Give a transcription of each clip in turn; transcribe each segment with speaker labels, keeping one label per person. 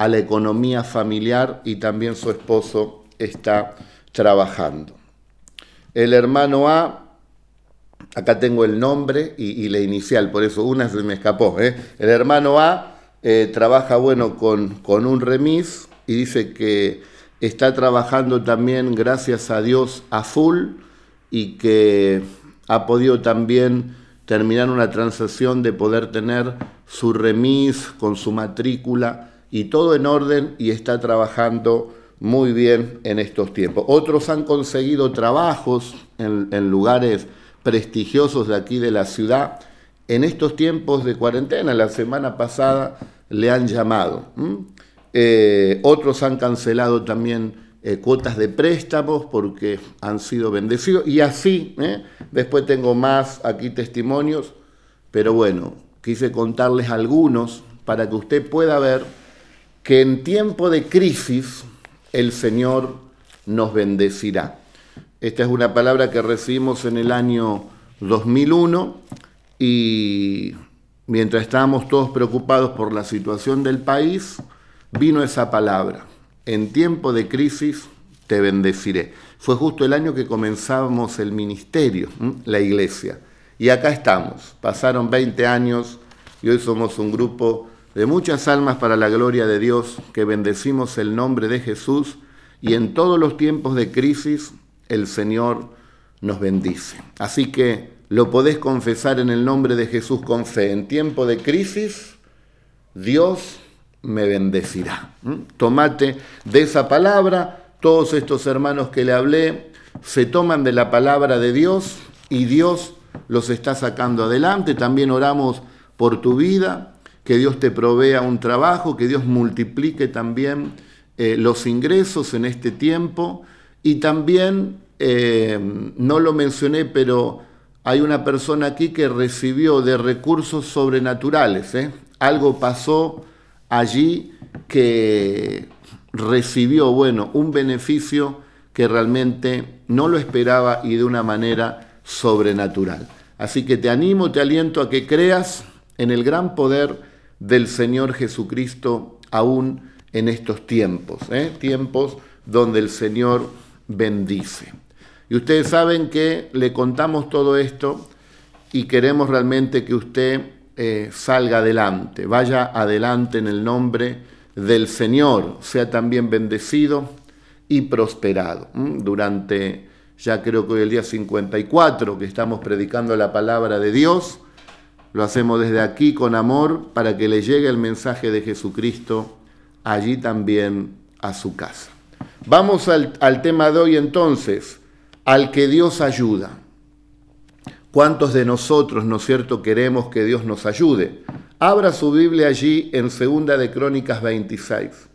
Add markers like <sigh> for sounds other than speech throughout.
Speaker 1: a la economía familiar y también su esposo está trabajando. El hermano A, acá tengo el nombre y, la inicial, por eso una se me escapó. ¿eh? El hermano A eh, trabaja, bueno, con, con un remis y dice que está trabajando también, gracias a Dios, a full y que ha podido también terminar una transacción de poder tener su remis con su matrícula y todo en orden y está trabajando muy bien en estos tiempos. Otros han conseguido trabajos en, lugares prestigiosos de aquí de la ciudad. En estos tiempos de cuarentena, la semana pasada le han llamado. Eh, otros han cancelado también eh, cuotas de préstamos porque han sido bendecidos. Y así, ¿eh? después tengo más aquí testimonios, pero bueno, quise contarles algunos para que usted pueda ver que en tiempo de crisis el Señor nos bendecirá. Esta es una palabra que recibimos en el año 2001 y mientras estábamos todos preocupados por la situación del país, vino esa palabra. En tiempo de crisis te bendeciré. Fue justo el año que comenzamos el ministerio, la iglesia. Y acá estamos. Pasaron 20 años y hoy somos un grupo de muchas almas para la gloria de Dios, que bendecimos el nombre de Jesús y en todos los tiempos de crisis el Señor nos bendice. Así que lo podés confesar en el nombre de Jesús con fe. En tiempo de crisis, Dios me bendecirá. ¿Mm? Tomate de esa palabra, todos estos hermanos que le hablé se toman de la palabra de Dios y Dios los está sacando adelante. También oramos por tu vida, que Dios te provea un trabajo, que Dios multiplique también eh, los ingresos en este tiempo. Y también, eh, no lo mencioné, pero hay una persona aquí que recibió de recursos sobrenaturales. ¿eh? Algo pasó allí que recibió, bueno, un beneficio que realmente no lo esperaba y de una manera sobrenatural. Así que te animo, te aliento a que creas en el gran poder del Señor Jesucristo aún en estos tiempos, ¿eh? tiempos donde el Señor bendice. Y ustedes saben que le contamos todo esto y queremos realmente que usted eh, salga adelante, vaya adelante en el nombre del Señor, sea también bendecido y prosperado. Durante, ya creo que hoy el día 54 que estamos predicando la palabra de Dios, lo hacemos desde aquí con amor para que le llegue el mensaje de Jesucristo allí también a su casa. Vamos al, al tema de hoy entonces, al que Dios ayuda. ¿Cuántos de nosotros, no es cierto, queremos que Dios nos ayude? Abra su Biblia allí en Segunda de Crónicas 26.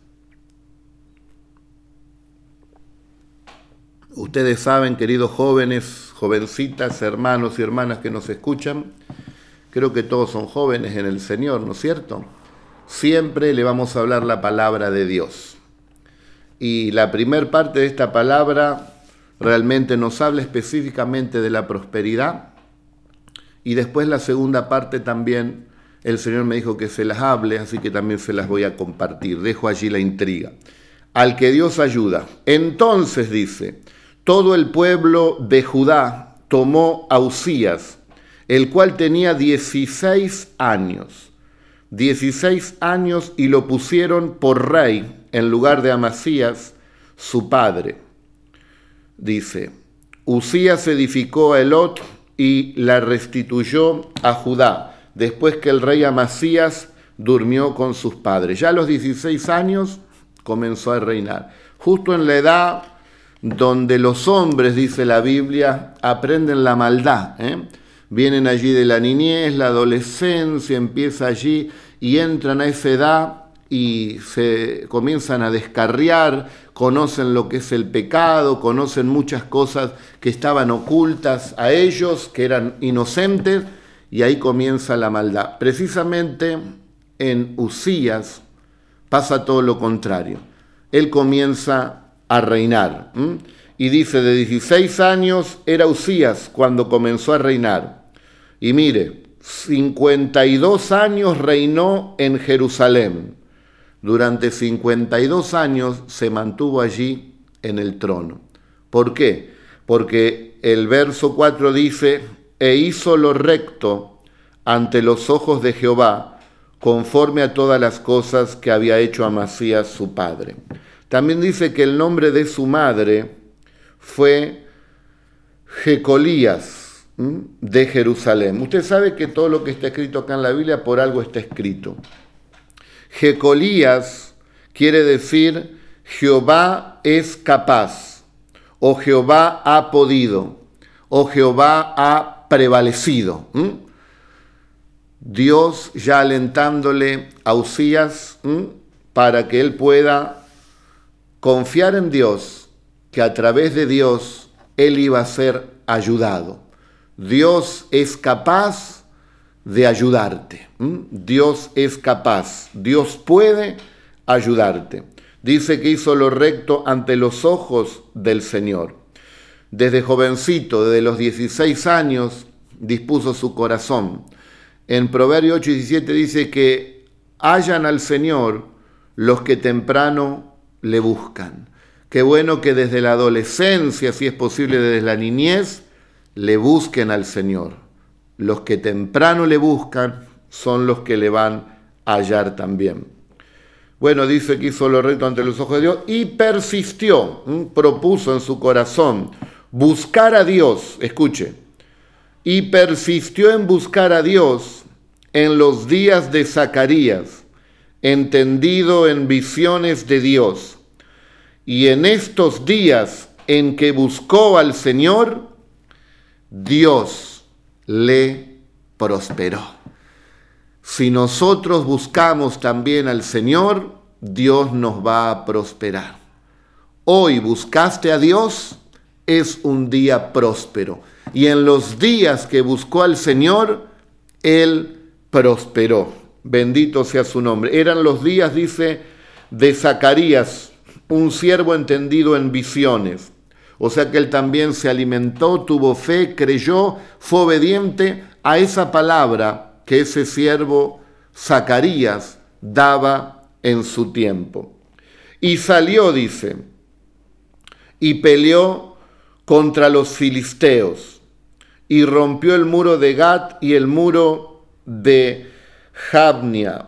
Speaker 1: Ustedes saben, queridos jóvenes, jovencitas, hermanos y hermanas que nos escuchan, creo que todos son jóvenes en el Señor, ¿no es cierto? Siempre le vamos a hablar la palabra de Dios. Y la primera parte de esta palabra realmente nos habla específicamente de la prosperidad y después la segunda parte también, el Señor me dijo que se las hable, así que también se las voy a compartir. Dejo allí la intriga. Al que Dios ayuda. Entonces dice, todo el pueblo de Judá tomó a Usías, el cual tenía 16 años. 16 años y lo pusieron por rey en lugar de Amasías, su padre. Dice, Usías edificó a Elot y la restituyó a Judá, después que el rey Amasías durmió con sus padres. Ya a los 16 años comenzó a reinar, justo en la edad donde los hombres, dice la Biblia, aprenden la maldad. ¿eh? Vienen allí de la niñez, la adolescencia, empieza allí y entran a esa edad y se comienzan a descarriar, conocen lo que es el pecado, conocen muchas cosas que estaban ocultas a ellos, que eran inocentes, y ahí comienza la maldad. Precisamente en Usías pasa todo lo contrario. Él comienza a reinar. Y dice, de 16 años era Usías cuando comenzó a reinar. Y mire, 52 años reinó en Jerusalén durante 52 años se mantuvo allí en el trono. ¿Por qué? Porque el verso 4 dice, e hizo lo recto ante los ojos de Jehová, conforme a todas las cosas que había hecho Amasías su padre. También dice que el nombre de su madre fue Jecolías de Jerusalén. Usted sabe que todo lo que está escrito acá en la Biblia por algo está escrito. Jecolías quiere decir Jehová es capaz, o Jehová ha podido, o Jehová ha prevalecido. Dios ya alentándole a Usías para que él pueda confiar en Dios, que a través de Dios él iba a ser ayudado. Dios es capaz de ayudarte. Dios es capaz, Dios puede ayudarte. Dice que hizo lo recto ante los ojos del Señor. Desde jovencito, desde los 16 años, dispuso su corazón. En Proverbio 8 y 17 dice que hallan al Señor los que temprano le buscan. Qué bueno que desde la adolescencia, si es posible desde la niñez, le busquen al Señor. Los que temprano le buscan son los que le van a hallar también. Bueno, dice que hizo lo recto ante los ojos de Dios y persistió, propuso en su corazón buscar a Dios, escuche, y persistió en buscar a Dios en los días de Zacarías, entendido en visiones de Dios. Y en estos días en que buscó al Señor, Dios le prosperó. Si nosotros buscamos también al Señor, Dios nos va a prosperar. Hoy buscaste a Dios, es un día próspero. Y en los días que buscó al Señor, Él prosperó. Bendito sea su nombre. Eran los días, dice, de Zacarías, un siervo entendido en visiones. O sea que él también se alimentó, tuvo fe, creyó, fue obediente a esa palabra que ese siervo Zacarías daba en su tiempo. Y salió, dice, y peleó contra los filisteos, y rompió el muro de Gat y el muro de Jabnia,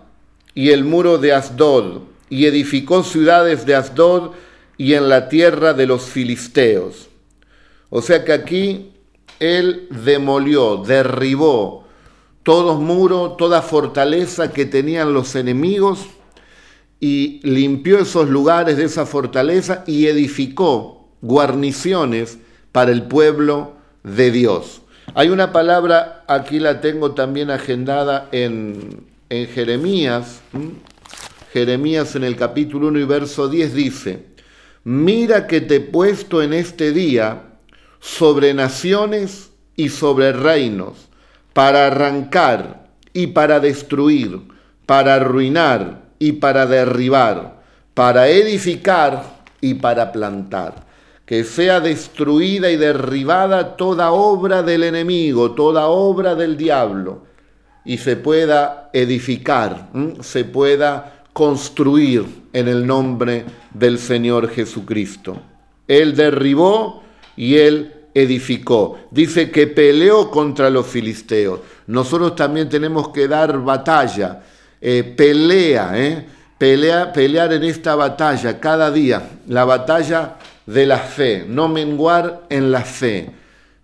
Speaker 1: y el muro de Asdod, y edificó ciudades de Asdod y en la tierra de los filisteos. O sea que aquí él demolió, derribó todo muro, toda fortaleza que tenían los enemigos y limpió esos lugares de esa fortaleza y edificó guarniciones para el pueblo de Dios. Hay una palabra, aquí la tengo también agendada en, en Jeremías. Jeremías en el capítulo 1 y verso 10 dice, mira que te he puesto en este día sobre naciones y sobre reinos, para arrancar y para destruir, para arruinar y para derribar, para edificar y para plantar. Que sea destruida y derribada toda obra del enemigo, toda obra del diablo, y se pueda edificar, se pueda construir en el nombre del Señor Jesucristo. Él derribó y él edificó. Dice que peleó contra los filisteos. Nosotros también tenemos que dar batalla, eh, pelea, eh, pelea, pelear en esta batalla cada día, la batalla de la fe, no menguar en la fe,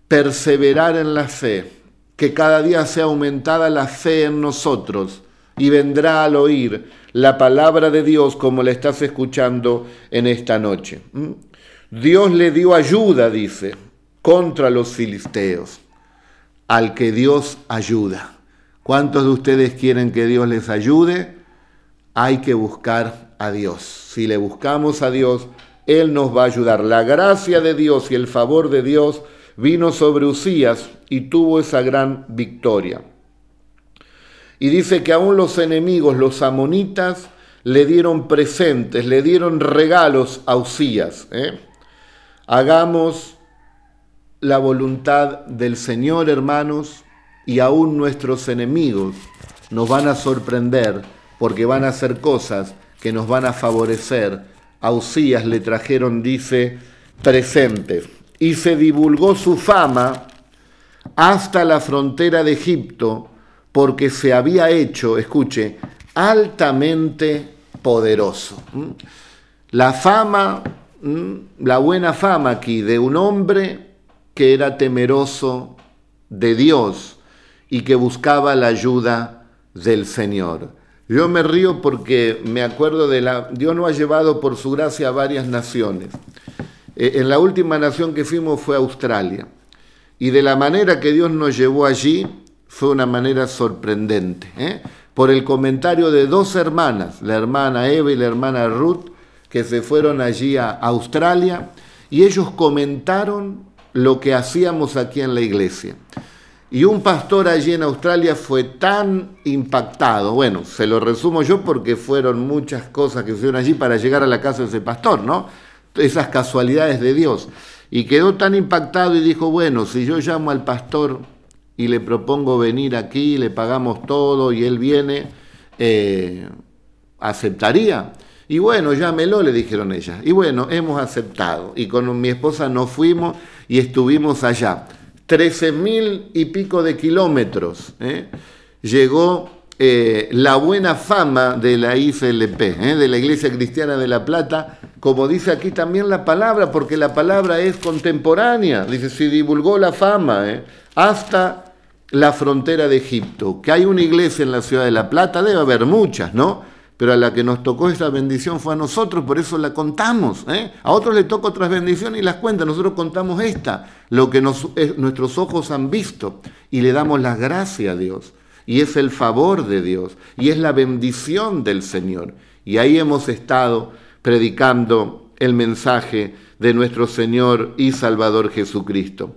Speaker 1: perseverar en la fe, que cada día sea aumentada la fe en nosotros y vendrá al oír la palabra de Dios como la estás escuchando en esta noche. ¿Mm? Dios le dio ayuda, dice, contra los filisteos, al que Dios ayuda. ¿Cuántos de ustedes quieren que Dios les ayude? Hay que buscar a Dios. Si le buscamos a Dios, Él nos va a ayudar. La gracia de Dios y el favor de Dios vino sobre Usías y tuvo esa gran victoria. Y dice que aún los enemigos, los amonitas, le dieron presentes, le dieron regalos a Usías. ¿eh? Hagamos la voluntad del Señor, hermanos, y aún nuestros enemigos nos van a sorprender porque van a hacer cosas que nos van a favorecer, a Usías le trajeron, dice, presentes. Y se divulgó su fama hasta la frontera de Egipto, porque se había hecho, escuche, altamente poderoso. La fama, la buena fama aquí de un hombre que era temeroso de Dios y que buscaba la ayuda del Señor. Yo me río porque me acuerdo de la... Dios nos ha llevado por su gracia a varias naciones. Eh, en la última nación que fuimos fue Australia. Y de la manera que Dios nos llevó allí fue una manera sorprendente. ¿eh? Por el comentario de dos hermanas, la hermana Eva y la hermana Ruth, que se fueron allí a Australia y ellos comentaron lo que hacíamos aquí en la iglesia. Y un pastor allí en Australia fue tan impactado, bueno, se lo resumo yo porque fueron muchas cosas que se allí para llegar a la casa de ese pastor, ¿no? Esas casualidades de Dios. Y quedó tan impactado y dijo, bueno, si yo llamo al pastor y le propongo venir aquí, le pagamos todo y él viene, eh, ¿aceptaría? Y bueno, llámelo, le dijeron ellas. Y bueno, hemos aceptado. Y con mi esposa nos fuimos y estuvimos allá. Trece mil y pico de kilómetros. ¿eh? Llegó eh, la buena fama de la ICLP, de la Iglesia Cristiana de La Plata, como dice aquí también la palabra, porque la palabra es contemporánea. Dice, se divulgó la fama hasta la frontera de Egipto. Que hay una iglesia en la ciudad de La Plata, debe haber muchas, ¿no? pero a la que nos tocó esta bendición fue a nosotros, por eso la contamos. ¿eh? A otros les toca otras bendiciones y las cuentan, nosotros contamos esta, lo que nuestros ojos han visto, y le damos la gracia a Dios. Y es el favor de Dios, y es la bendición del Señor. Y ahí hemos estado predicando el mensaje de nuestro Señor y Salvador Jesucristo.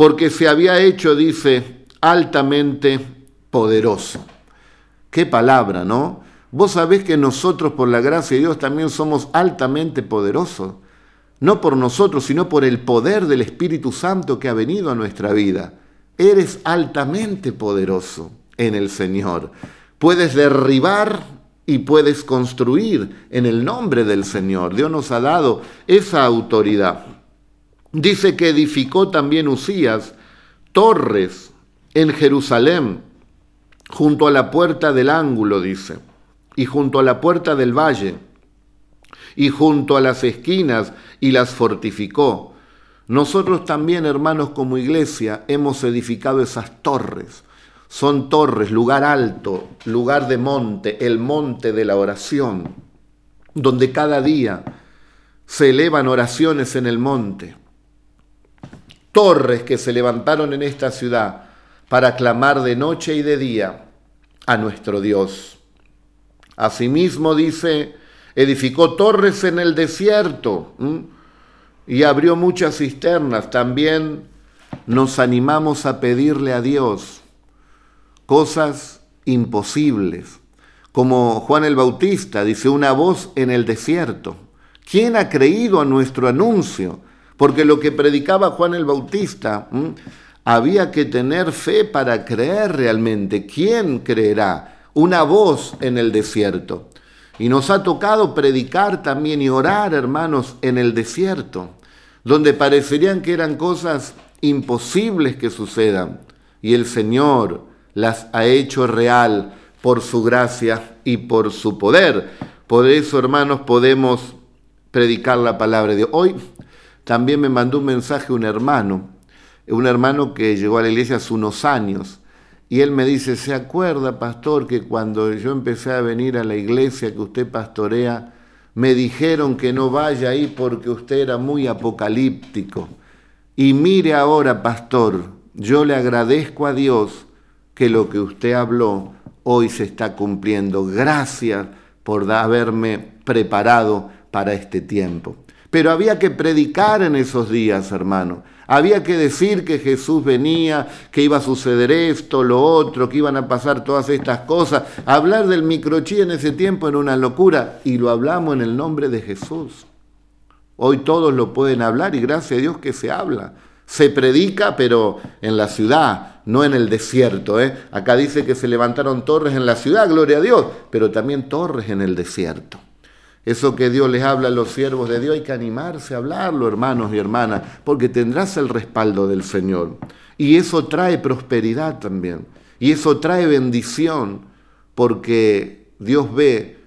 Speaker 1: Porque se había hecho, dice, altamente poderoso. Qué palabra, ¿no? Vos sabés que nosotros, por la gracia de Dios, también somos altamente poderosos. No por nosotros, sino por el poder del Espíritu Santo que ha venido a nuestra vida. Eres altamente poderoso en el Señor. Puedes derribar y puedes construir en el nombre del Señor. Dios nos ha dado esa autoridad. Dice que edificó también Usías torres en Jerusalén, junto a la puerta del ángulo, dice y junto a la puerta del valle, y junto a las esquinas, y las fortificó. Nosotros también, hermanos, como iglesia, hemos edificado esas torres. Son torres, lugar alto, lugar de monte, el monte de la oración, donde cada día se elevan oraciones en el monte. Torres que se levantaron en esta ciudad para clamar de noche y de día a nuestro Dios. Asimismo dice, edificó torres en el desierto y abrió muchas cisternas. También nos animamos a pedirle a Dios cosas imposibles. Como Juan el Bautista dice, una voz en el desierto. ¿Quién ha creído a nuestro anuncio? Porque lo que predicaba Juan el Bautista, había que tener fe para creer realmente. ¿Quién creerá? una voz en el desierto. Y nos ha tocado predicar también y orar, hermanos, en el desierto, donde parecerían que eran cosas imposibles que sucedan. Y el Señor las ha hecho real por su gracia y por su poder. Por eso, hermanos, podemos predicar la palabra de. Hoy también me mandó un mensaje un hermano, un hermano que llegó a la iglesia hace unos años y él me dice, ¿se acuerda, pastor, que cuando yo empecé a venir a la iglesia que usted pastorea, me dijeron que no vaya ahí porque usted era muy apocalíptico? Y mire ahora, pastor, yo le agradezco a Dios que lo que usted habló hoy se está cumpliendo. Gracias por haberme preparado para este tiempo. Pero había que predicar en esos días, hermano. Había que decir que Jesús venía, que iba a suceder esto, lo otro, que iban a pasar todas estas cosas. Hablar del microchí en ese tiempo era una locura y lo hablamos en el nombre de Jesús. Hoy todos lo pueden hablar y gracias a Dios que se habla. Se predica, pero en la ciudad, no en el desierto. ¿eh? Acá dice que se levantaron torres en la ciudad, gloria a Dios, pero también torres en el desierto. Eso que Dios les habla a los siervos de Dios, hay que animarse a hablarlo, hermanos y hermanas, porque tendrás el respaldo del Señor. Y eso trae prosperidad también. Y eso trae bendición, porque Dios ve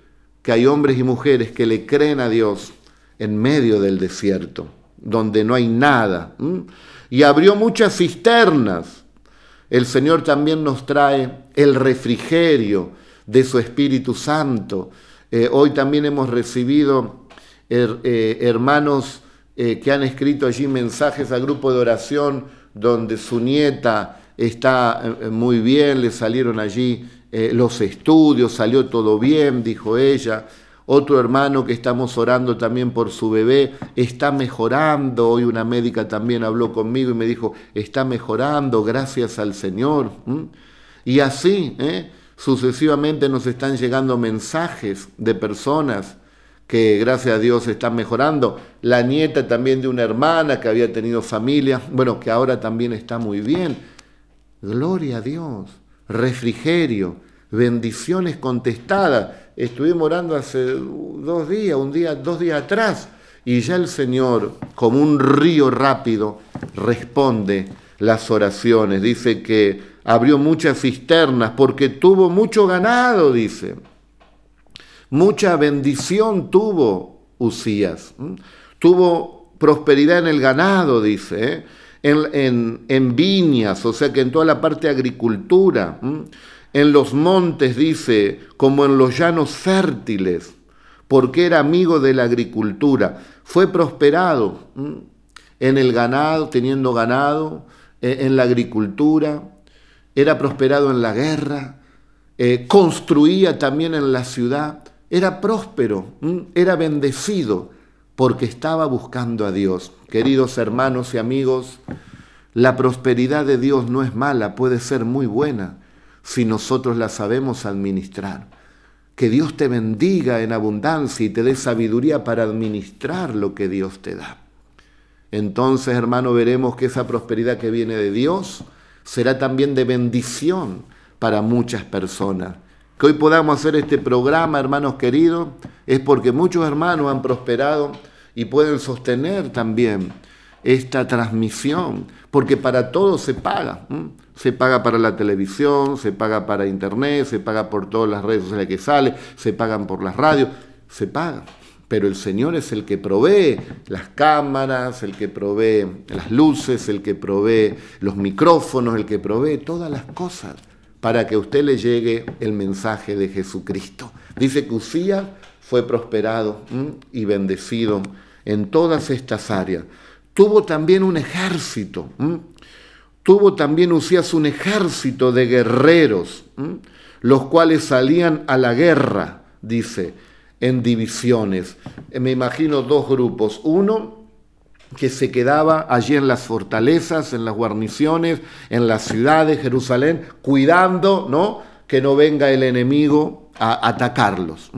Speaker 1: que hay hombres y mujeres que le creen a Dios en medio del desierto, donde no hay nada. Y abrió muchas cisternas. El Señor también nos trae el refrigerio de su Espíritu Santo. Eh, hoy también hemos recibido eh, hermanos eh, que han escrito allí mensajes al grupo de oración donde su nieta está muy bien, le salieron allí los estudios, salió todo bien, dijo ella. Otro hermano que estamos orando también por su bebé está mejorando. Hoy una médica también habló conmigo y me dijo, está mejorando, gracias al Señor. Y así, ¿eh? Sucesivamente nos están llegando mensajes de personas que gracias a Dios están mejorando. La nieta también de una hermana que había tenido familia, bueno, que ahora también está muy bien. Gloria a Dios, refrigerio, bendiciones contestadas. Estuvimos orando hace dos días, un día, dos días atrás, y ya el Señor, como un río rápido, responde las oraciones. Dice que abrió muchas cisternas porque tuvo mucho ganado, dice. Mucha bendición tuvo Usías. Tuvo prosperidad en el ganado, dice. ¿eh? En, en, viñas, o sea que en toda la parte de agricultura en los montes, dice, como en los llanos fértiles, porque era amigo de la agricultura. Fue prosperado en el ganado, teniendo ganado, e, en la agricultura, era prosperado en la guerra, eh, construía también en la ciudad, era próspero, era bendecido, porque estaba buscando a Dios. Queridos hermanos y amigos, la prosperidad de Dios no es mala, puede ser muy buena si nosotros la sabemos administrar. Que Dios te bendiga en abundancia y te dé sabiduría para administrar lo que Dios te da. Entonces, hermano, veremos que esa prosperidad que viene de Dios será también de bendición para muchas personas. Que hoy podamos hacer este programa, hermanos queridos, es porque muchos hermanos han prosperado y pueden sostener también esta transmisión, porque para todo se paga. Se paga para la televisión, se paga para internet, se paga por todas las redes sociales que sale, se pagan por las radios, se paga. Pero el Señor es el que provee las cámaras, el que provee las luces, el que provee los micrófonos, el que provee todas las cosas para que a usted le llegue el mensaje de Jesucristo. Dice que Usías fue prosperado y bendecido en todas estas áreas. Tuvo también un ejército tuvo también Usías un ejército de guerreros, los cuales salían a la guerra, dice, en divisiones. Eh, me imagino dos grupos. Uno que se quedaba allí en las fortalezas, en las guarniciones, en la ciudad de Jerusalén, cuidando, ¿no? Que no venga el enemigo a atacarlos.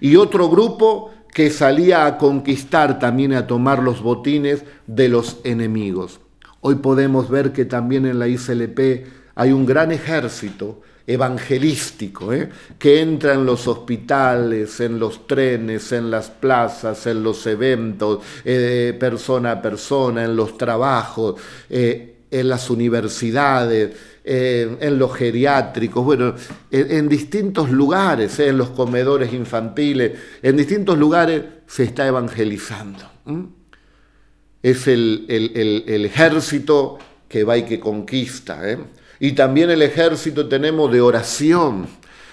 Speaker 1: Y otro grupo que salía a conquistar también a tomar los botines de los enemigos. Hoy podemos ver que también en la ICLP hay un gran ejército evangelístico, ¿eh? que entra en los hospitales, en los trenes, en las plazas, en los eventos, eh, persona a persona, en los trabajos, eh, en las universidades, en los geriátricos, bueno, en, distintos lugares, en los comedores infantiles, en distintos lugares se está evangelizando es el, ejército que va y que conquista. Y también el ejército tenemos de oración.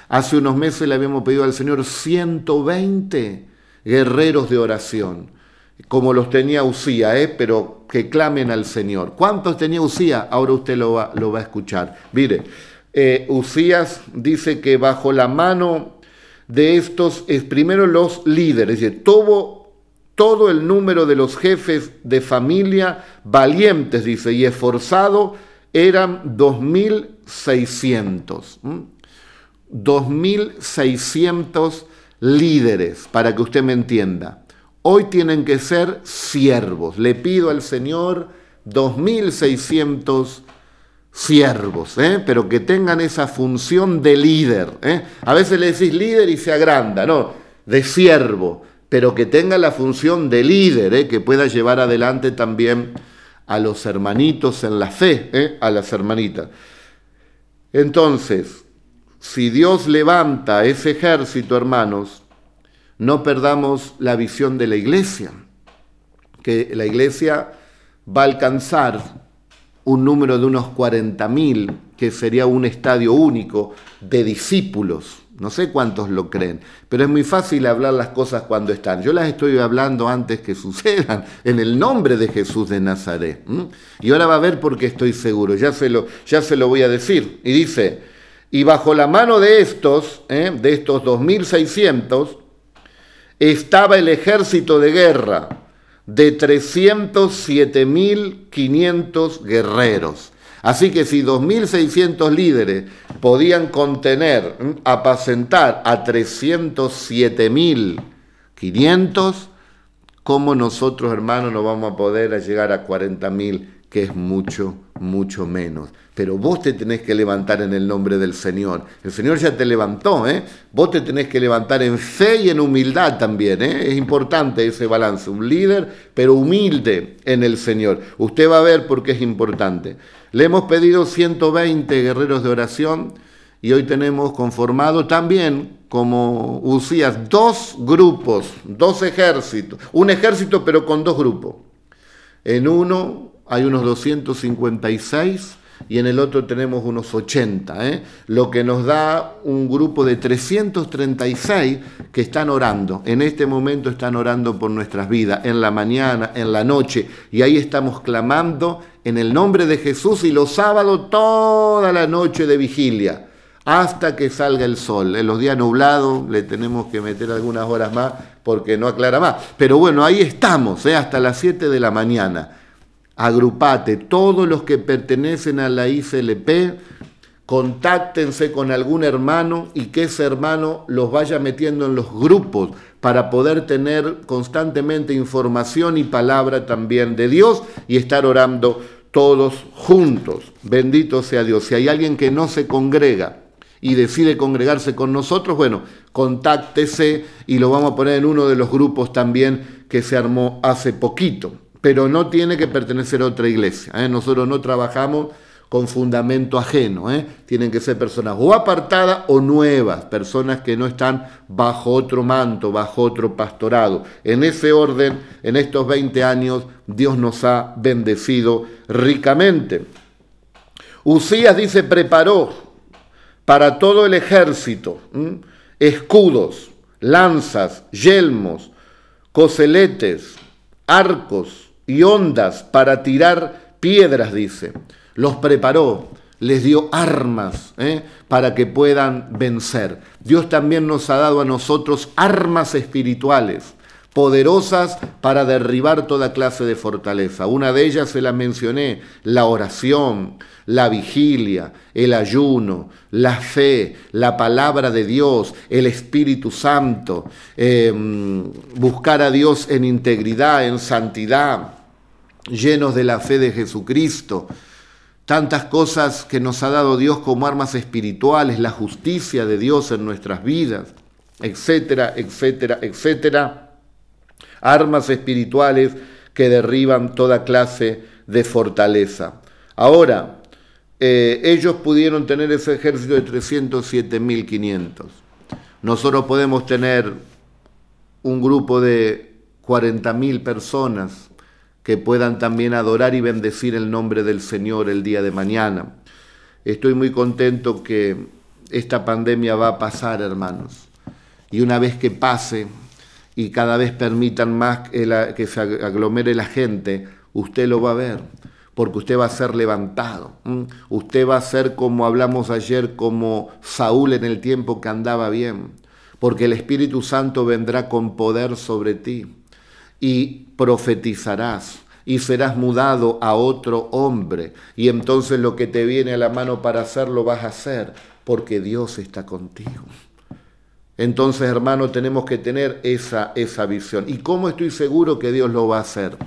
Speaker 1: Hace unos meses le habíamos pedido al Señor 120 guerreros de oración, como los tenía Usía, ¿eh? pero que clamen al Señor. ¿Cuántos tenía Usía? Ahora usted lo va, lo va a escuchar. Mire, eh, Usías dice que bajo la mano de estos es primero los líderes, es decir, tuvo todo el número de los jefes de familia valientes, dice, y esforzados eran 2.600. 2.600 líderes, para que usted me entienda. Hoy tienen que ser siervos. Le pido al Señor 2.600 siervos, ¿eh? pero que tengan esa función de líder. ¿eh? A veces le decís líder y se agranda, no, de siervo pero que tenga la función de líder, ¿eh? que pueda llevar adelante también a los hermanitos en la fe, ¿eh? a las hermanitas. Entonces, si Dios levanta ese ejército, hermanos, no perdamos la visión de la iglesia, que la iglesia va a alcanzar un número de unos 40.000, que sería un estadio único de discípulos. No sé cuántos lo creen, pero es muy fácil hablar las cosas cuando están. Yo las estoy hablando antes que sucedan, <laughs> en el nombre de Jesús de Nazaret. Y ahora va a ver por qué estoy seguro, ya se, lo, ya se lo voy a decir. Y dice, y bajo la mano de estos, ¿eh? de estos 2.600, estaba el ejército de guerra de 307.500 guerreros. Así que si 2.600 líderes podían contener, apacentar a 307.500, ¿cómo nosotros, hermanos, no vamos a poder llegar a 40.000, que es mucho, mucho menos? pero vos te tenés que levantar en el nombre del Señor. El Señor ya te levantó, ¿eh? Vos te tenés que levantar en fe y en humildad también, ¿eh? Es importante ese balance, un líder, pero humilde en el Señor. Usted va a ver por qué es importante. Le hemos pedido 120 guerreros de oración y hoy tenemos conformado también como Usías dos grupos, dos ejércitos, un ejército pero con dos grupos. En uno hay unos 256 y en el otro tenemos unos 80, ¿eh? lo que nos da un grupo de 336 que están orando. En este momento están orando por nuestras vidas, en la mañana, en la noche, y ahí estamos clamando en el nombre de Jesús y los sábados toda la noche de vigilia hasta que salga el sol. En los días nublados le tenemos que meter algunas horas más porque no aclara más. Pero bueno, ahí estamos, ¿eh? hasta las 7 de la mañana agrupate, todos los que pertenecen a la ICLP, contáctense con algún hermano y que ese hermano los vaya metiendo en los grupos para poder tener constantemente información y palabra también de Dios y estar orando todos juntos. Bendito sea Dios. Si hay alguien que no se congrega y decide congregarse con nosotros, bueno, contáctese y lo vamos a poner en uno de los grupos también que se armó hace poquito pero no tiene que pertenecer a otra iglesia. ¿eh? Nosotros no trabajamos con fundamento ajeno. ¿eh? Tienen que ser personas o apartadas o nuevas, personas que no están bajo otro manto, bajo otro pastorado. En ese orden, en estos 20 años, Dios nos ha bendecido ricamente. Usías dice, preparó para todo el ejército escudos, lanzas, yelmos, coseletes, arcos, y ondas para tirar piedras, dice. Los preparó, les dio armas ¿eh? para que puedan vencer. Dios también nos ha dado a nosotros armas espirituales poderosas para derribar toda clase de fortaleza. Una de ellas se la mencioné, la oración, la vigilia, el ayuno, la fe, la palabra de Dios, el Espíritu Santo, em, buscar a Dios en integridad, en santidad, llenos de la fe de Jesucristo. Tantas cosas que nos ha dado Dios como armas espirituales, la justicia de Dios en nuestras vidas, etcétera, etcétera, etcétera armas espirituales que derriban toda clase de fortaleza. Ahora, eh, ellos pudieron tener ese ejército de 307.500. Nosotros podemos tener un grupo de 40.000 personas que puedan también adorar y bendecir el nombre del Señor el día de mañana. Estoy muy contento que esta pandemia va a pasar, hermanos. Y una vez que pase, y cada vez permitan más que se aglomere la gente, usted lo va a ver, porque usted va a ser levantado. Usted va a ser como hablamos ayer, como Saúl en el tiempo que andaba bien, porque el Espíritu Santo vendrá con poder sobre ti y profetizarás y serás mudado a otro hombre. Y entonces lo que te viene a la mano para hacerlo vas a hacer, porque Dios está contigo. Entonces, hermano, tenemos que tener esa, esa visión. ¿Y cómo estoy seguro que Dios lo va a hacer?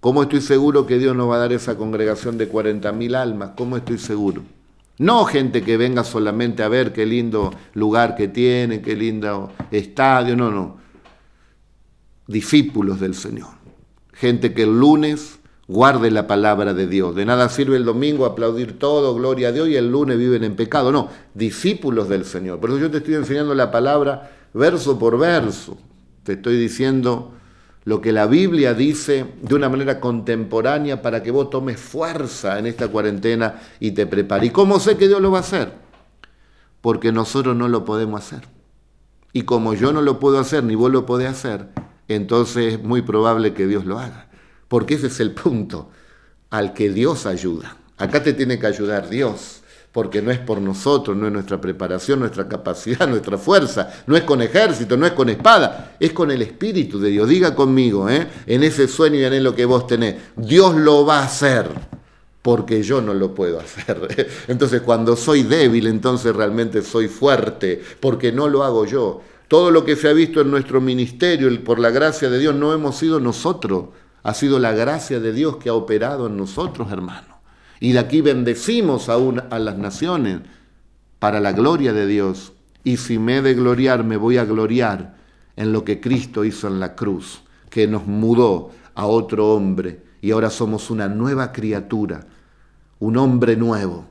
Speaker 1: ¿Cómo estoy seguro que Dios nos va a dar esa congregación de 40.000 almas? ¿Cómo estoy seguro? No gente que venga solamente a ver qué lindo lugar que tiene, qué lindo estadio, no, no. discípulos del Señor. Gente que el lunes guarde la palabra de Dios. De nada sirve el domingo aplaudir todo, gloria a Dios, y el lunes viven en pecado. No, discípulos del Señor. Por eso yo te estoy enseñando la palabra verso por verso. Te estoy diciendo lo que la Biblia dice de una manera contemporánea para que vos tomes fuerza en esta cuarentena y te prepares. ¿Y cómo sé que Dios lo va a hacer? Porque nosotros no lo podemos hacer. Y como yo no lo puedo hacer, ni vos lo podés hacer, entonces es muy probable que Dios lo haga. Porque ese es el punto al que Dios ayuda. Acá te tiene que ayudar Dios porque no es por nosotros, no es nuestra preparación, nuestra capacidad, <laughs> nuestra fuerza, no es con ejército, no es con espada, es con el Espíritu de Dios. Diga conmigo, ¿eh? en ese sueño y en lo que vos tenés, Dios lo va a hacer, porque yo no lo puedo hacer. <laughs> Entonces cuando soy débil, entonces realmente soy fuerte, porque no lo hago yo. Todo lo que se ha visto en nuestro ministerio, por la gracia de Dios, no hemos sido nosotros, ha sido la gracia de Dios que ha operado en nosotros, hermanos. Y de aquí bendecimos aún a las naciones para la gloria de Dios. Y si me he de gloriar, me voy a gloriar en lo que Cristo hizo en la cruz, que nos mudó a otro hombre y ahora somos una nueva criatura, un hombre nuevo,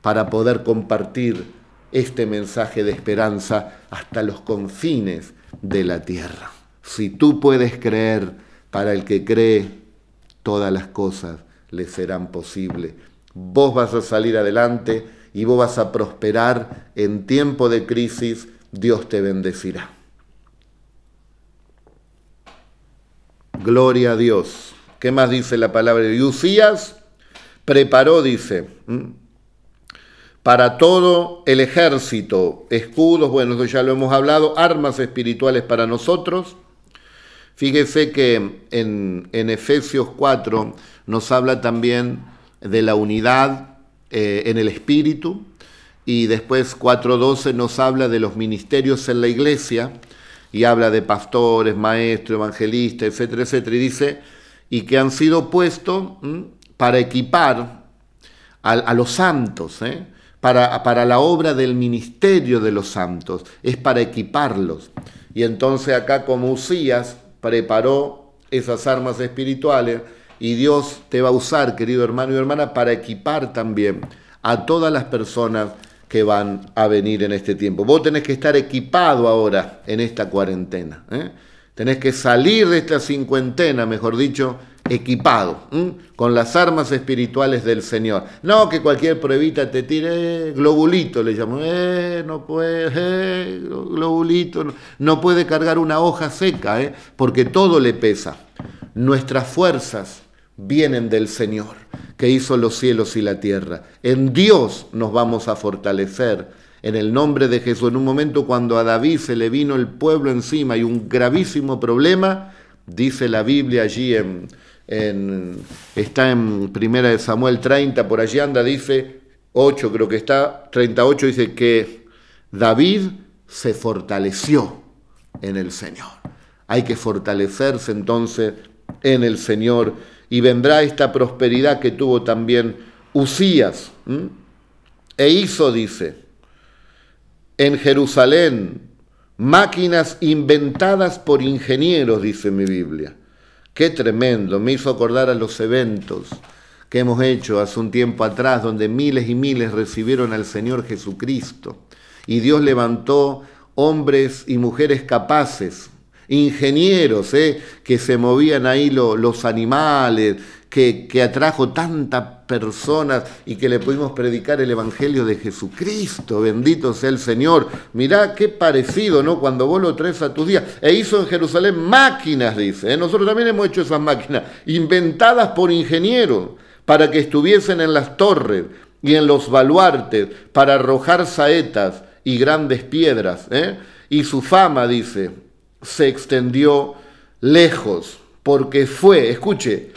Speaker 1: para poder compartir este mensaje de esperanza hasta los confines de la tierra. Si tú puedes creer, para el que cree, todas las cosas le serán posibles vos vas a salir adelante y vos vas a prosperar en tiempo de crisis, Dios te bendecirá. Gloria a Dios. ¿Qué más dice la palabra de Usías? Preparó, dice, para todo el ejército, escudos, bueno, eso ya lo hemos hablado, armas espirituales para nosotros. Fíjese que en, Efesios 4 nos habla también de la unidad eh, en el espíritu. Y después 4.12 nos habla de los ministerios en la iglesia y habla de pastores, maestros, evangelistas, etcétera, etcétera. Y dice, y que han sido puestos para equipar a, los santos, ¿eh? para, para la obra del ministerio de los santos, es para equiparlos. Y entonces acá como Usías preparó esas armas espirituales, y Dios te va a usar, querido hermano y hermana, para equipar también a todas las personas que van a venir en este tiempo. Vos tenés que estar equipado ahora en esta cuarentena. ¿eh? Tenés que salir de esta cincuentena, mejor dicho, equipado, con las armas espirituales del Señor. No que cualquier pruebita te tire, eh, globulito le llamo, eh, no puede, eh, globulito, no, puede cargar una hoja seca, eh, porque todo le pesa. Nuestras fuerzas vienen del Señor, que hizo los cielos y la tierra. En Dios nos vamos a fortalecer. En el nombre de Jesús, en un momento cuando a David se le vino el pueblo encima y un gravísimo problema, dice la Biblia allí en, está en Primera de Samuel 30, por allí anda, dice 8, creo que está, 38, dice que David se fortaleció en el Señor. Hay que fortalecerse entonces en el Señor y vendrá esta prosperidad que tuvo también Usías. E hizo, dice, en Jerusalén máquinas inventadas por ingenieros, dice mi Biblia. Qué tremendo, me hizo acordar a los eventos que hemos hecho hace un tiempo atrás, donde miles y miles recibieron al Señor Jesucristo. Y Dios levantó hombres y mujeres capaces ingenieros ¿eh? que se movían ahí los animales, que, atrajo tantas personas y que le pudimos predicar el Evangelio de Jesucristo. Bendito sea el Señor. Mirá qué parecido, ¿no? Cuando vos lo traes a tus días. E hizo en Jerusalén máquinas, dice. ¿eh? Nosotros también hemos hecho esas máquinas, inventadas por ingenieros, para que estuviesen en las torres y en los baluartes, para arrojar saetas y grandes piedras. ¿eh? Y su fama, dice, se extendió lejos, porque fue, escuche,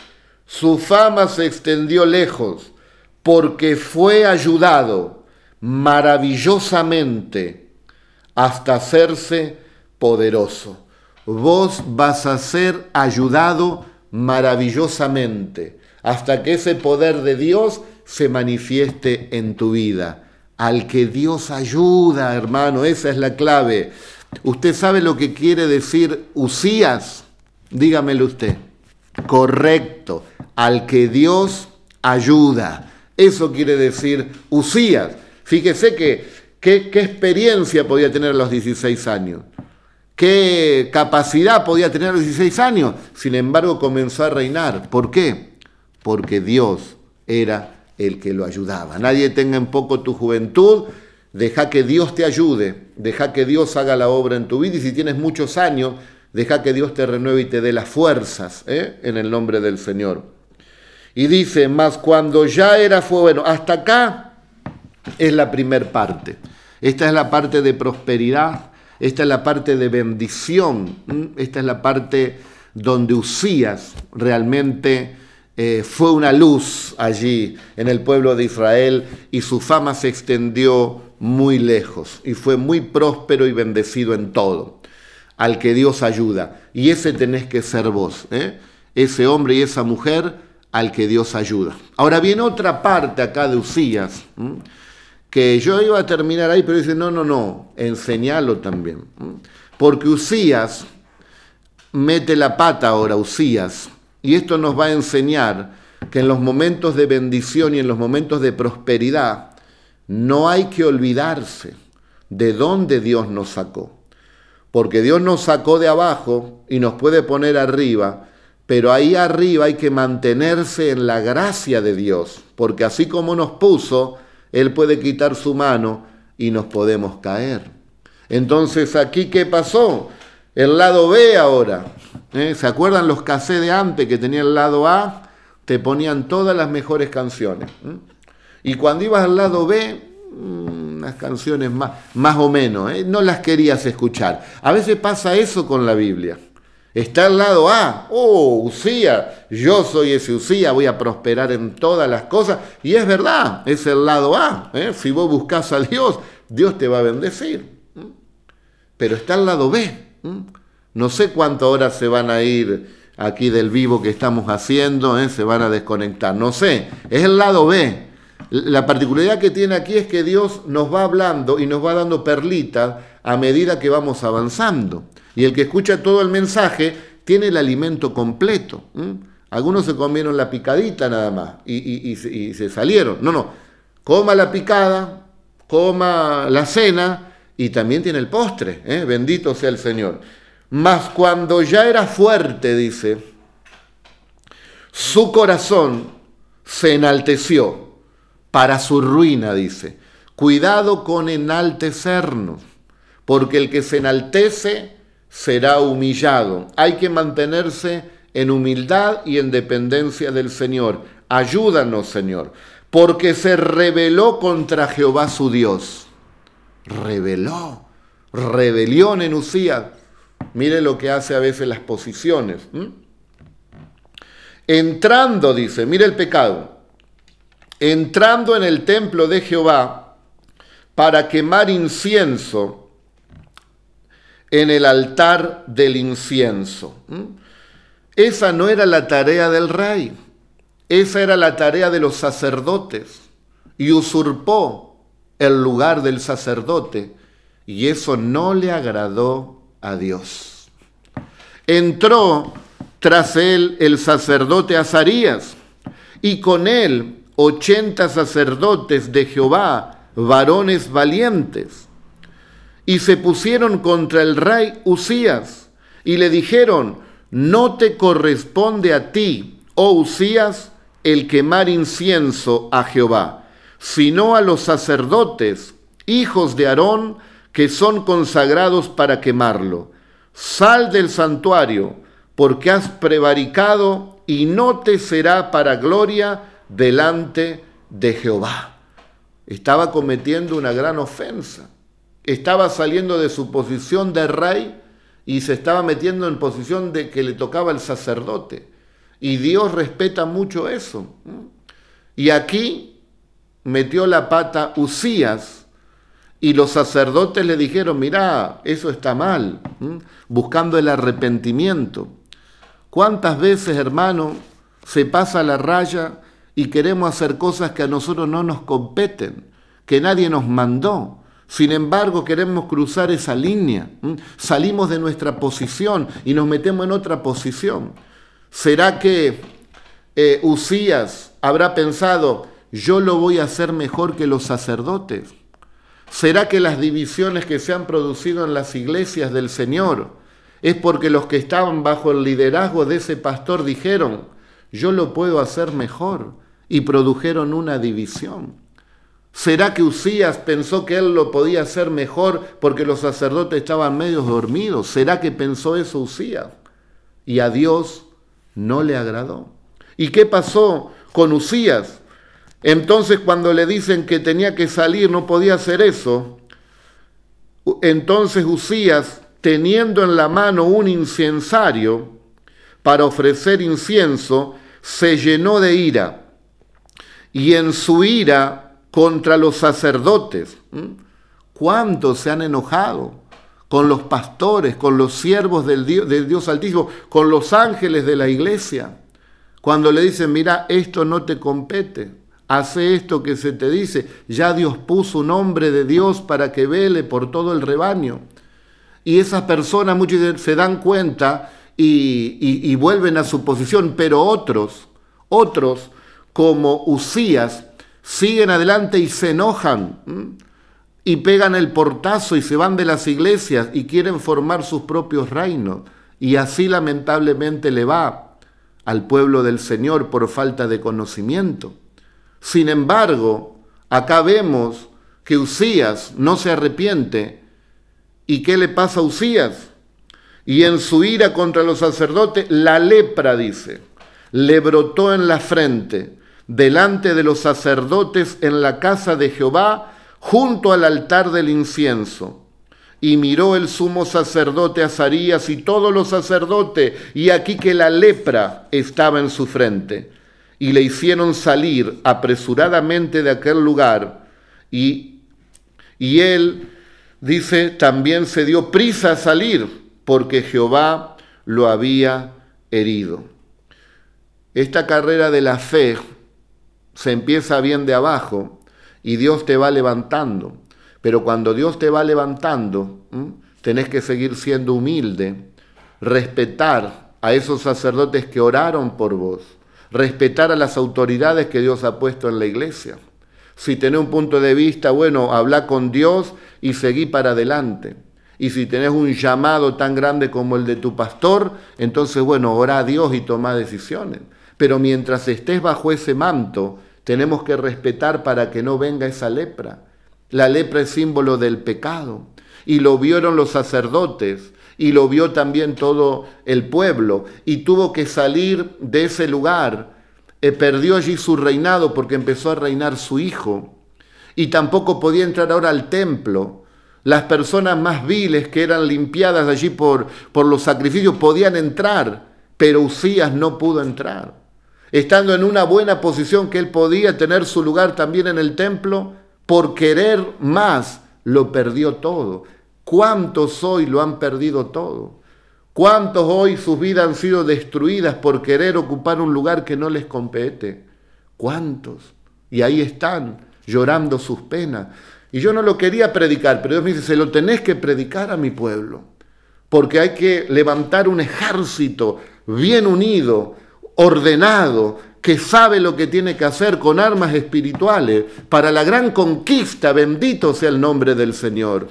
Speaker 1: su fama se extendió lejos, porque fue ayudado maravillosamente hasta hacerse poderoso. Vos vas a ser ayudado maravillosamente hasta que ese poder de Dios se manifieste en tu vida. Al que Dios ayuda, hermano, esa es la clave. ¿Usted sabe lo que quiere decir Usías? Dígamelo usted. Correcto, al que Dios ayuda. Eso quiere decir Usías. Fíjese que qué, experiencia podía tener a los 16 años qué capacidad podía tener a los 16 años. Sin embargo, comenzó a reinar. ¿Por qué? Porque Dios era el que lo ayudaba. Nadie tenga en poco tu juventud, deja que Dios te ayude, deja que Dios haga la obra en tu vida y si tienes muchos años, deja que Dios te renueve y te dé las fuerzas ¿eh? en el nombre del Señor. Y dice, más cuando ya era fue bueno, hasta acá es la primer parte. Esta es la parte de prosperidad, esta es la parte de bendición, esta es la parte donde Usías realmente eh, fue una luz allí en el pueblo de Israel y su fama se extendió muy lejos y fue muy próspero y bendecido en todo, al que Dios ayuda. Y ese tenés que ser vos, ¿eh? ese hombre y esa mujer al que Dios ayuda. Ahora viene otra parte acá de Usías que yo iba a terminar ahí, pero dice, no, no, no, enseñalo también. Porque Usías mete la pata ahora, Usías, y esto nos va a enseñar que en los momentos de bendición y en los momentos de prosperidad no hay que olvidarse de dónde Dios nos sacó. Porque Dios nos sacó de abajo y nos puede poner arriba, pero ahí arriba hay que mantenerse en la gracia de Dios, porque así como nos puso, él puede quitar su mano y nos podemos caer. Entonces, ¿aquí qué pasó? El lado B ahora. ¿eh? ¿Se acuerdan los casés de antes que tenía el lado A? Te ponían todas las mejores canciones. Y cuando ibas al lado B, mm, unas canciones más, más o menos, ¿eh? no las querías escuchar. A veces pasa eso con la Biblia. Está al lado A, oh, Usía, yo soy ese Usía, voy a prosperar en todas las cosas. Y es verdad, es el lado A. ¿eh? Si vos buscas a Dios, Dios te va a bendecir. Pero está al lado B. No sé cuántas horas se van a ir aquí del vivo que estamos haciendo, ¿eh? se van a desconectar. No sé, es el lado B. La particularidad que tiene aquí es que Dios nos va hablando y nos va dando perlitas a medida que vamos avanzando. Y el que escucha todo el mensaje tiene el alimento completo. Algunos se comieron la picadita nada más y, se salieron. No, no. Coma la picada, coma la cena y también tiene el postre. ¿eh? Bendito sea el Señor. Mas cuando ya era fuerte, dice, su corazón se enalteció para su ruina, dice. Cuidado con enaltecernos, porque el que se enaltece será humillado. Hay que mantenerse en humildad y en dependencia del Señor. Ayúdanos, Señor, porque se rebeló contra Jehová su Dios. Rebeló, rebelión en Usías. Mire lo que hace a veces las posiciones. Entrando, dice, mire el pecado, entrando en el templo de Jehová para quemar incienso en el altar del incienso. Esa no era la tarea del rey, esa era la tarea de los sacerdotes y usurpó el lugar del sacerdote y eso no le agradó a Dios. Entró tras él el sacerdote Azarías y con él ochenta sacerdotes de Jehová, varones valientes y se pusieron contra el rey Usías y le dijeron, no te corresponde a ti, oh Usías, el quemar incienso a Jehová, sino a los sacerdotes, hijos de Aarón, que son consagrados para quemarlo. Sal del santuario, porque has prevaricado y no te será para gloria delante de Jehová. Estaba cometiendo una gran ofensa estaba saliendo de su posición de rey y se estaba metiendo en posición de que le tocaba el sacerdote. Y Dios respeta mucho eso. Y aquí metió la pata Usías y los sacerdotes le dijeron, mira, eso está mal, buscando el arrepentimiento. ¿Cuántas veces, hermano, se pasa la raya y queremos hacer cosas que a nosotros no nos competen, que nadie nos mandó? Sin embargo, queremos cruzar esa línea. Salimos de nuestra posición y nos metemos en otra posición. ¿Será que eh, Usías habrá pensado, yo lo voy a hacer mejor que los sacerdotes? ¿Será que las divisiones que se han producido en las iglesias del Señor es porque los que estaban bajo el liderazgo de ese pastor dijeron, yo lo puedo hacer mejor? Y produjeron una división. ¿Será que Usías pensó que él lo podía hacer mejor porque los sacerdotes estaban medio dormidos? ¿Será que pensó eso Usías? Y a Dios no le agradó. ¿Y qué pasó con Usías? Entonces cuando le dicen que tenía que salir, no podía hacer eso. Entonces Usías, teniendo en la mano un incensario para ofrecer incienso, se llenó de ira. Y en su ira contra los sacerdotes. ¿Cuántos se han enojado con los pastores, con los siervos del Dios, Dios Altísimo, con los ángeles de la iglesia? Cuando le dicen, mira, esto no te compete, hace esto que se te dice, ya Dios puso un hombre de Dios para que vele por todo el rebaño. Y esas personas veces se dan cuenta y, y vuelven a su posición, pero otros, otros como Usías, siguen adelante y se enojan y pegan el portazo y se van de las iglesias y quieren formar sus propios reinos. Y así lamentablemente le va al pueblo del Señor por falta de conocimiento. Sin embargo, acá vemos que Usías no se arrepiente. ¿Y qué le pasa a Usías? Y en su ira contra los sacerdotes, la lepra, dice, le brotó en la frente delante de los sacerdotes en la casa de Jehová, junto al altar del incienso. Y miró el sumo sacerdote Azarías y todos los sacerdotes, y aquí que la lepra estaba en su frente. Y le hicieron salir apresuradamente de aquel lugar. Y, y él, dice, también se dio prisa a salir, porque Jehová lo había herido. Esta carrera de la fe se empieza bien de abajo y Dios te va levantando. Pero cuando Dios te va levantando, tenés que seguir siendo humilde, respetar a esos sacerdotes que oraron por vos, respetar a las autoridades que Dios ha puesto en la iglesia. Si tenés un punto de vista, bueno, habla con Dios y seguí para adelante. Y si tenés un llamado tan grande como el de tu pastor, entonces, bueno, ora a Dios y toma decisiones. Pero mientras estés bajo ese manto, tenemos que respetar para que no venga esa lepra. La lepra es símbolo del pecado. Y lo vieron los sacerdotes y lo vio también todo el pueblo. Y tuvo que salir de ese lugar. Eh, perdió allí su reinado porque empezó a reinar su hijo. Y tampoco podía entrar ahora al templo. Las personas más viles que eran limpiadas allí por, por los sacrificios podían entrar, pero Usías no pudo entrar estando en una buena posición que él podía tener su lugar también en el templo, por querer más lo perdió todo. ¿Cuántos hoy lo han perdido todo? ¿Cuántos hoy sus vidas han sido destruidas por querer ocupar un lugar que no les compete? ¿Cuántos? Y ahí están, llorando sus penas. Y yo no lo quería predicar, pero Dios me dice, se lo tenés que predicar a mi pueblo, porque hay que levantar un ejército bien unido, ordenado, que sabe lo que tiene que hacer con armas espirituales para la gran conquista, bendito sea el nombre del Señor.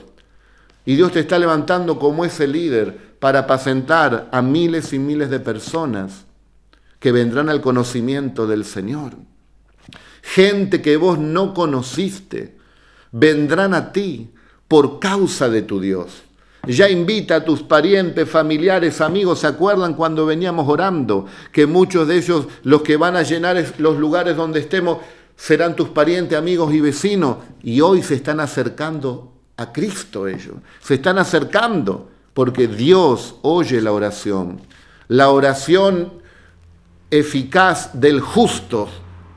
Speaker 1: Y Dios te está levantando como ese líder para apacentar a miles y miles de personas que vendrán al conocimiento del Señor. Gente que vos no conociste, vendrán a ti por causa de tu Dios. Ya invita a tus parientes, familiares, amigos. ¿Se acuerdan cuando veníamos orando? Que muchos de ellos, los que van a llenar los lugares donde estemos, serán tus parientes, amigos y vecinos. Y hoy se están acercando a Cristo ellos. Se están acercando porque Dios oye la oración. La oración eficaz del justo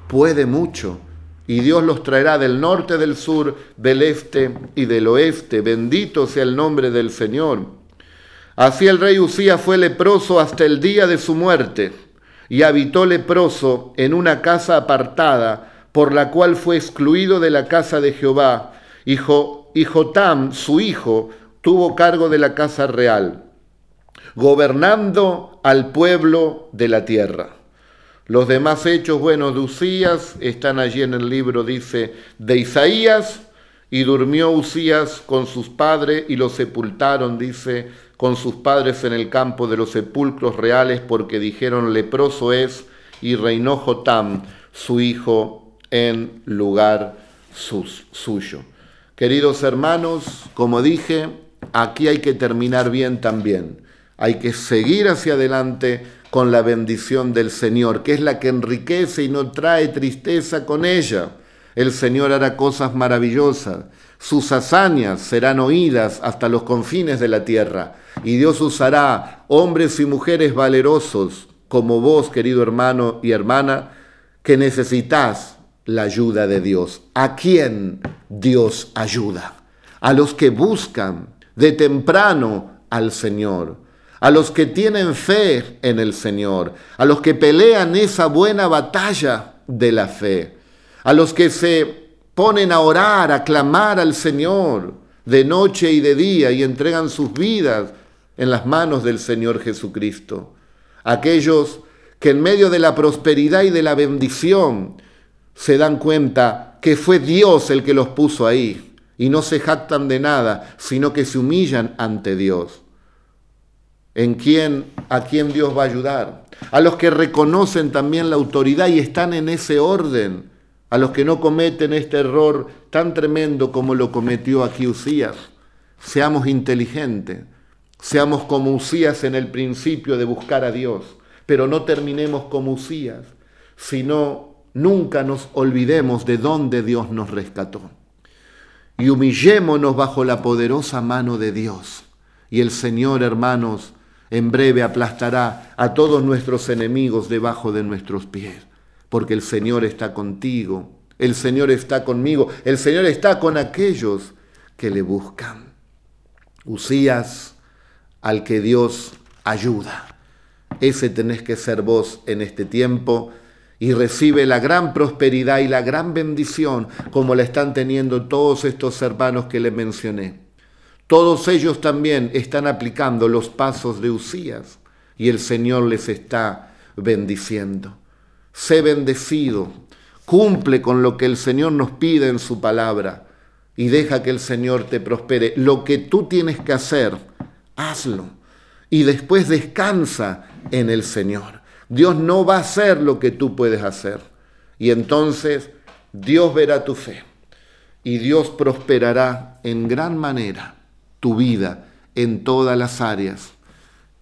Speaker 1: puede mucho y Dios los traerá del norte, del sur, del este y del oeste. Bendito sea el nombre del Señor. Así el rey Usías fue leproso hasta el día de su muerte, y habitó leproso en una casa apartada, por la cual fue excluido de la casa de Jehová. Y Jotam, su hijo, tuvo cargo de la casa real, gobernando al pueblo de la tierra. Los demás hechos buenos de Usías están allí en el libro, dice, de Isaías, y durmió Usías con sus padres y los sepultaron, dice, con sus padres en el campo de los sepulcros reales, porque dijeron, leproso es, y reinó Jotam, su hijo, en lugar suyo. Queridos hermanos, como dije, aquí hay que terminar bien también. Hay que seguir hacia adelante con la bendición del Señor, que es la que enriquece y no trae tristeza con ella. El Señor hará cosas maravillosas. Sus hazañas serán oídas hasta los confines de la tierra. Y Dios usará hombres y mujeres valerosos como vos, querido hermano y hermana, que necesitas la ayuda de Dios. ¿A quién Dios ayuda? A los que buscan de temprano al Señor, a los que tienen fe en el Señor, a los que pelean esa buena batalla de la fe, a los que se ponen a orar, a clamar al Señor de noche y de día y entregan sus vidas en las manos del Señor Jesucristo. Aquellos que en medio de la prosperidad y de la bendición se dan cuenta que fue Dios el que los puso ahí y no se jactan de nada, sino que se humillan ante Dios. ¿En quién, a quién Dios va a ayudar? A los que reconocen también la autoridad y están en ese orden, a los que no cometen este error tan tremendo como lo cometió aquí Usías. Seamos inteligentes, seamos como Usías en el principio de buscar a Dios, pero no terminemos como Usías, sino nunca nos olvidemos de dónde Dios nos rescató y humillémonos bajo la poderosa mano de Dios. Y el Señor, hermanos, en breve aplastará a todos nuestros enemigos debajo de nuestros pies, porque el Señor está contigo, el Señor está conmigo, el Señor está con aquellos que le buscan. Usías al que Dios ayuda. Ese tenés que ser vos en este tiempo y recibe la gran prosperidad y la gran bendición como la están teniendo todos estos hermanos que le mencioné. Todos ellos también están aplicando los pasos de Usías y el Señor les está bendiciendo. Sé bendecido, cumple con lo que el Señor nos pide en su palabra y deja que el Señor te prospere. Lo que tú tienes que hacer, hazlo y después descansa en el Señor. Dios no va a hacer lo que tú puedes hacer. Y entonces Dios verá tu fe y Dios prosperará en gran manera tu vida en todas las áreas,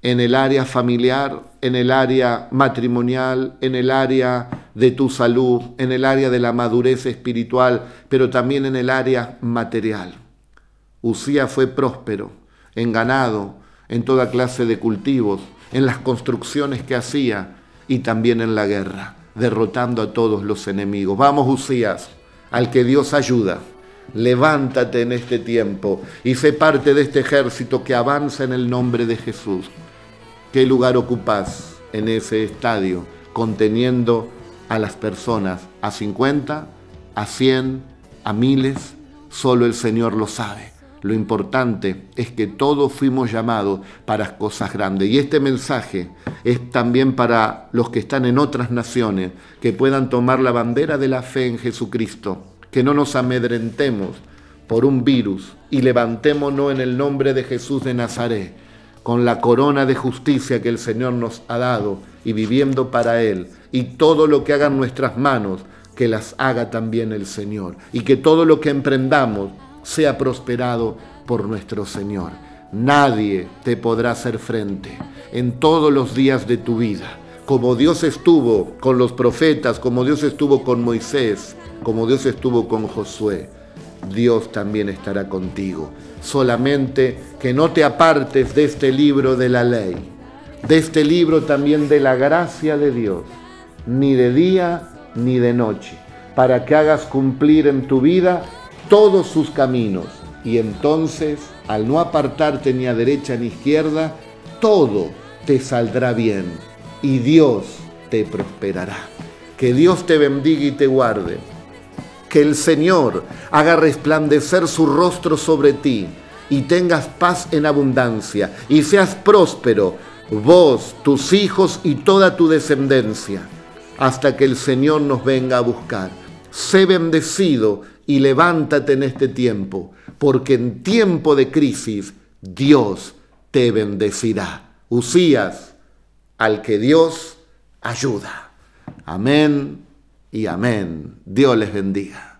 Speaker 1: en el área familiar, en el área matrimonial, en el área de tu salud, en el área de la madurez espiritual, pero también en el área material. Usía fue próspero en ganado, en toda clase de cultivos, en las construcciones que hacía, y también en la guerra, derrotando a todos los enemigos. Vamos, Usías, al que Dios ayuda. Levántate en este tiempo y sé parte de este ejército que avanza en el nombre de Jesús. ¿Qué lugar ocupas en ese estadio conteniendo a las personas? ¿A 50? ¿A 100? ¿A miles? Solo el Señor lo sabe. Lo importante es que todos fuimos llamados para cosas grandes. Y este mensaje es también para los que están en otras naciones, que puedan tomar la bandera de la fe en Jesucristo, que no nos amedrentemos por un virus y levantémonos en el nombre de Jesús de Nazaret, con la corona de justicia que el Señor nos ha dado y viviendo para Él. Y todo lo que hagan nuestras manos, que las haga también el Señor. Y que todo lo que emprendamos sea prosperado por nuestro Señor. Nadie te podrá hacer frente en todos los días de tu vida. Como Dios estuvo con los profetas, como Dios estuvo con Moisés, como Dios estuvo con Josué, Dios también estará contigo. Solamente que no te apartes de este libro de la ley, de este libro también de la gracia de Dios, ni de día ni de noche, para que hagas cumplir en tu vida todos sus caminos. Y entonces, al no apartarte ni a derecha ni a izquierda, todo te saldrá bien y Dios te prosperará. Que Dios te bendiga y te guarde. Que el Señor haga resplandecer su rostro sobre ti y tengas paz en abundancia y seas próspero, vos, tus hijos y toda tu descendencia, hasta que el Señor nos venga a buscar. Sé bendecido y levántate en este tiempo, porque en tiempo de crisis Dios te bendecirá. Usías al que Dios ayuda. Amén y amén. Dios les bendiga.